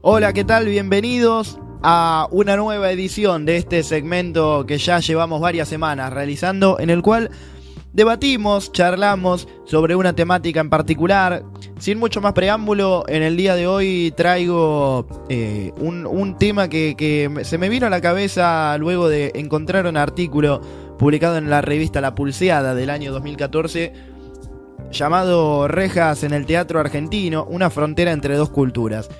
Hola, ¿qué tal? Bienvenidos a una nueva edición de este segmento que ya llevamos varias semanas realizando, en el cual debatimos, charlamos sobre una temática en particular. Sin mucho más preámbulo, en el día de hoy traigo eh, un, tema que, que se me vino a la cabeza luego de encontrar un artículo publicado en la revista La Pulseada del año 2014 llamado Rejas en el Teatro Argentino, una frontera entre dos culturas.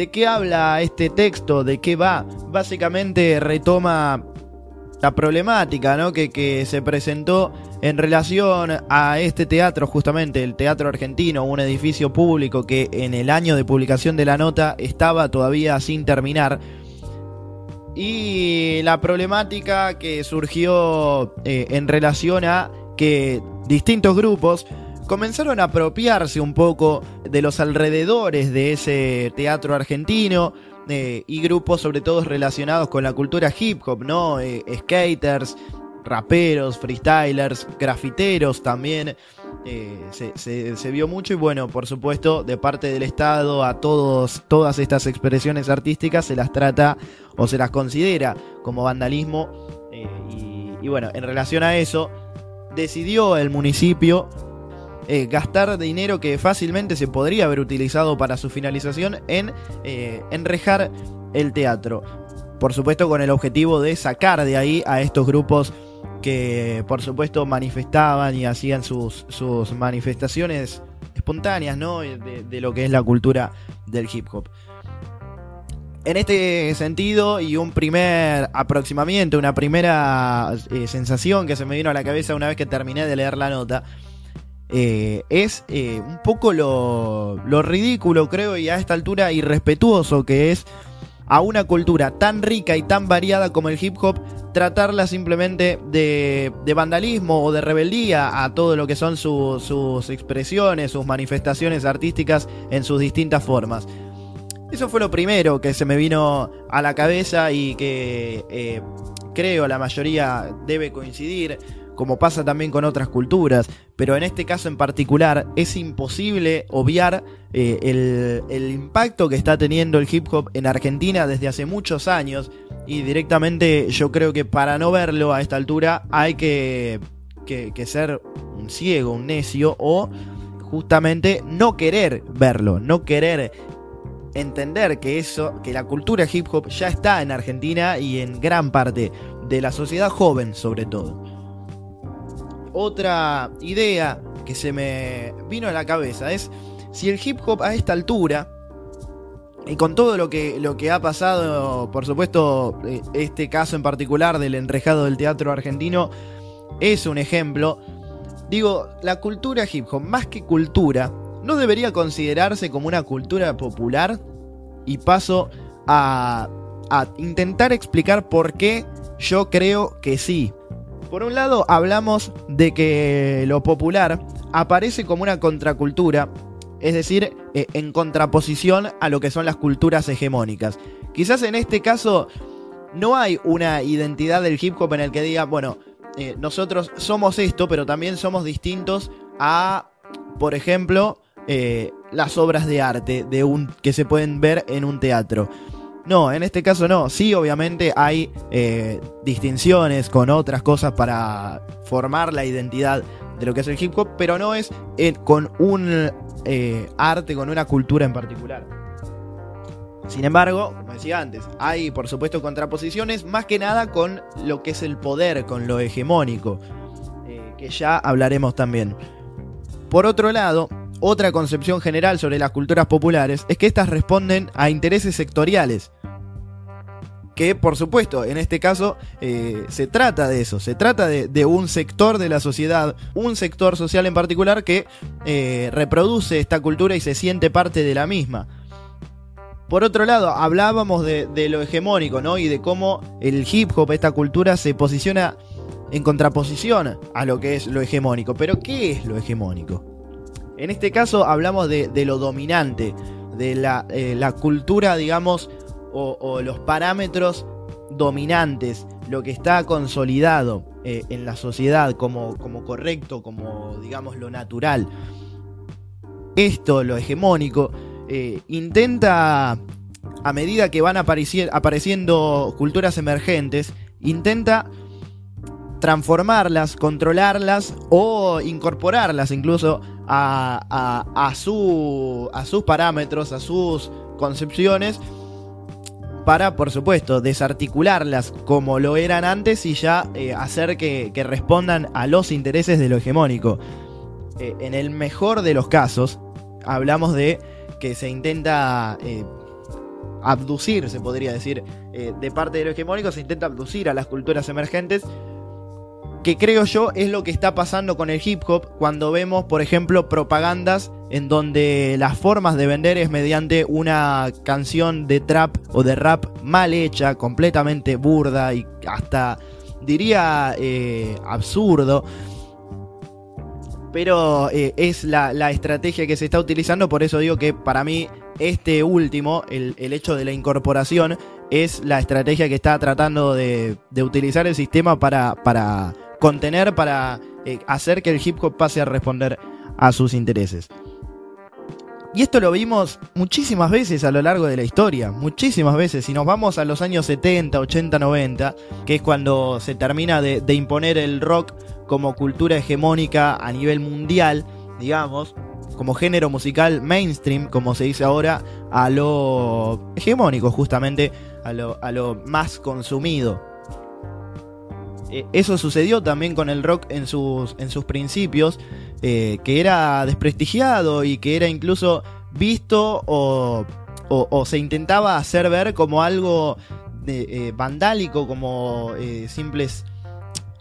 ¿De qué habla este texto? ¿De qué va? Básicamente retoma la problemática ¿no? que, que se presentó en relación a este teatro, justamente el Teatro Argentino, un edificio público que en el año de publicación de la nota estaba todavía sin terminar. Y la problemática que surgió eh, en relación a que distintos grupos comenzaron a apropiarse un poco de los alrededores de ese teatro argentino eh, y grupos sobre todo relacionados con la cultura hip hop, ¿no? Eh, skaters, raperos, freestylers, grafiteros también. Eh, se, vio mucho y bueno, por supuesto, de parte del Estado a todos, todas estas expresiones artísticas se las trata o se las considera como vandalismo. y bueno, en relación a eso, decidió el municipio eh, gastar dinero que fácilmente se podría haber utilizado para su finalización en eh, enrejar el teatro. Por supuesto con el objetivo de sacar de ahí a estos grupos que por supuesto manifestaban y hacían sus, sus manifestaciones espontáneas ¿no? de, lo que es la cultura del hip hop. En este sentido, y un primer aproximamiento, una primera eh, sensación que se me vino a la cabeza una vez que terminé de leer la nota, eh, es eh, un poco lo, lo, ridículo, creo, y a esta altura irrespetuoso que es a una cultura tan rica y tan variada como el hip hop, tratarla simplemente de, de vandalismo o de rebeldía a todo lo que son sus expresiones, sus manifestaciones artísticas en sus distintas formas. Eso fue lo primero que se me vino a la cabeza y que eh, creo la mayoría debe coincidir, como pasa también con otras culturas, pero en este caso en particular es imposible obviar eh, el, impacto que está teniendo el hip hop en Argentina desde hace muchos años y directamente yo creo que para no verlo a esta altura hay que, que ser un ciego, un necio o justamente no querer verlo, no querer entender que eso, que la cultura hip hop ya está en Argentina y en gran parte de la sociedad joven sobre todo. Otra idea que se me vino a la cabeza es si el hip hop a esta altura y con todo lo que, lo que ha pasado, por supuesto, eh, este caso en particular del enrejado del teatro argentino es un ejemplo. Digo, la cultura hip hop, más que cultura, ¿no debería considerarse como una cultura popular? Y paso a, intentar explicar por qué yo creo que sí. Por un lado, hablamos de que lo popular aparece como una contracultura, es decir, eh, en contraposición a lo que son las culturas hegemónicas. Quizás en este caso no hay una identidad del hip hop en el que diga, bueno, eh, nosotros somos esto, pero también somos distintos a, por ejemplo, eh, las obras de arte que se pueden ver en un teatro. No, en este caso no. Sí, obviamente hay eh, distinciones con otras cosas para formar la identidad de lo que es el hip hop, pero no es con un eh, arte, con una cultura en particular. Sin embargo, como decía antes, hay por supuesto contraposiciones, más que nada con lo que es el poder, con lo hegemónico, que ya hablaremos también. Por otro lado, otra concepción general sobre las culturas populares es que éstas responden a intereses sectoriales. Que por supuesto, en este caso, eh, se trata de eso, se trata de, un sector de la sociedad, un sector social en particular que eh, reproduce esta cultura y se siente parte de la misma. Por otro lado, hablábamos de, lo hegemónico, ¿no? Y de cómo el hip hop, esta cultura, se posiciona en contraposición a lo que es lo hegemónico. Pero, ¿qué es lo hegemónico? En este caso hablamos de, lo dominante, de la, eh, cultura, digamos, o, los parámetros dominantes, lo que está consolidado eh, en la sociedad como, como correcto, como, digamos, lo natural. Esto, lo hegemónico, eh, intenta a medida que van apareciendo culturas emergentes, intenta transformarlas, controlarlas o incorporarlas incluso a, a, a sus parámetros, a sus concepciones, para, por supuesto, desarticularlas como lo eran antes y ya eh, hacer que, respondan a los intereses de lo hegemónico. Eh, en el mejor de los casos, hablamos de que se intenta eh, abducir, se podría decir, de parte de lo hegemónico, se intenta abducir a las culturas emergentes que creo yo es lo que está pasando con el hip hop cuando vemos, por ejemplo, propagandas en donde las formas de vender es mediante una canción de trap o de rap mal hecha, completamente burda y hasta diría eh, absurdo. Pero eh, es la, estrategia que se está utilizando, por eso digo que para mí este último, el, hecho de la incorporación, es la estrategia que está tratando de, utilizar el sistema para, para contener para eh, hacer que el hip hop pase a responder a sus intereses. Y esto lo vimos muchísimas veces a lo largo de la historia, muchísimas veces. Si nos vamos a los años 70, 80, 90, que es cuando se termina de, imponer el rock como cultura hegemónica a nivel mundial, digamos, como género musical mainstream, como se dice ahora, a lo hegemónico justamente, a lo, a lo más consumido. Eh, eso sucedió también con el rock en sus, en sus principios, eh, que era desprestigiado y que era incluso visto o, se intentaba hacer ver como algo eh, vandálico, como simples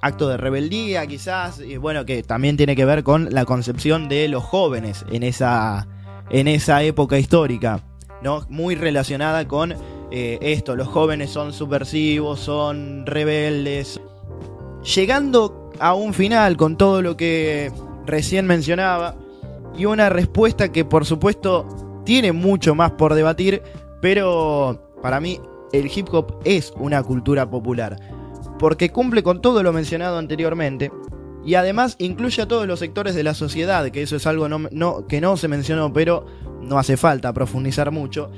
actos de rebeldía quizás, y bueno, que también tiene que ver con la concepción de los jóvenes en esa, en esa época histórica, ¿no? Muy relacionada con esto, los jóvenes son subversivos, son rebeldes, llegando a un final con todo lo que recién mencionaba y una respuesta que por supuesto tiene mucho más por debatir, pero para mí el hip hop es una cultura popular, porque cumple con todo lo mencionado anteriormente y además incluye a todos los sectores de la sociedad, que eso es algo que no se mencionó, pero no hace falta profundizar mucho.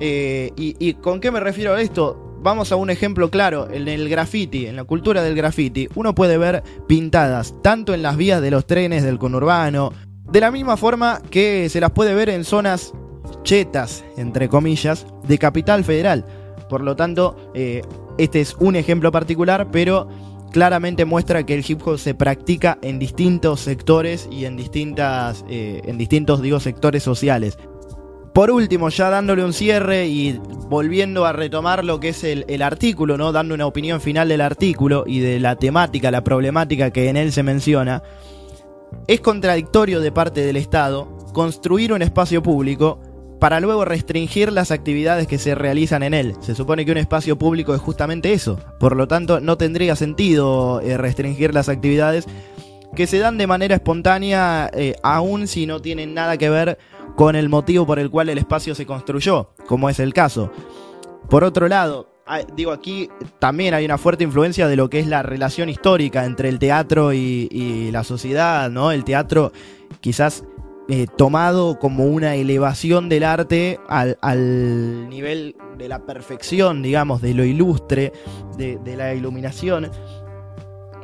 Eh, y, ¿Y con qué me refiero a esto? Vamos a un ejemplo claro, en el graffiti, en la cultura del graffiti, uno puede ver pintadas tanto en las vías de los trenes del conurbano, de la misma forma que se las puede ver en zonas chetas, entre comillas, de Capital Federal. Por lo tanto, eh, este es un ejemplo particular, pero claramente muestra que el hip hop se practica en distintos sectores y en distintas, eh, en distintos, digo, sectores sociales. Por último, ya dándole un cierre y volviendo a retomar lo que es el, artículo, ¿no? Dando una opinión final del artículo y de la temática, la problemática que en él se menciona, es contradictorio de parte del Estado construir un espacio público para luego restringir las actividades que se realizan en él. Se supone que un espacio público es justamente eso. Por lo tanto, no tendría sentido eh, restringir las actividades que se dan de manera espontánea, eh, aun si no tienen nada que ver con el motivo por el cual el espacio se construyó, como es el caso. Por otro lado, digo aquí también hay una fuerte influencia de lo que es la relación histórica entre el teatro y, la sociedad, ¿no? El teatro quizás eh, tomado como una elevación del arte al, nivel de la perfección, digamos, de lo ilustre, de la iluminación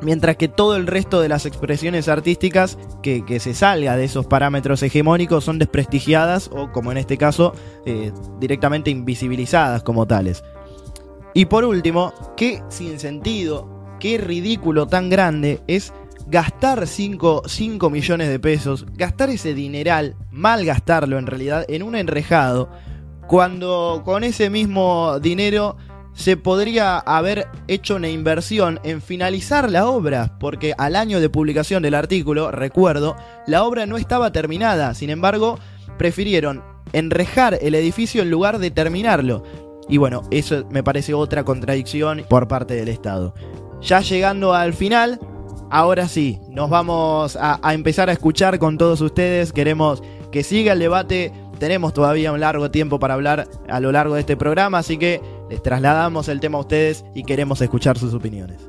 mientras que todo el resto de las expresiones artísticas que, se salga de esos parámetros hegemónicos son desprestigiadas o, como en este caso, eh, directamente invisibilizadas como tales. Y por último, qué sentido, qué ridículo tan grande es gastar 5, 5 millones de pesos, gastar ese dineral, mal gastarlo en realidad, en un enrejado, cuando con ese mismo dinero se podría haber hecho una inversión en finalizar la obra, porque al año de publicación del artículo, recuerdo, la obra no estaba terminada, sin embargo, prefirieron enrejar el edificio en lugar de terminarlo. Y bueno, eso me parece otra contradicción por parte del Estado. Ya llegando al final, ahora sí, nos vamos a, a empezar a escuchar con todos ustedes, queremos que siga el debate tenemos todavía un largo tiempo para hablar a lo largo de este programa, así que les trasladamos el tema a ustedes y queremos escuchar sus opiniones.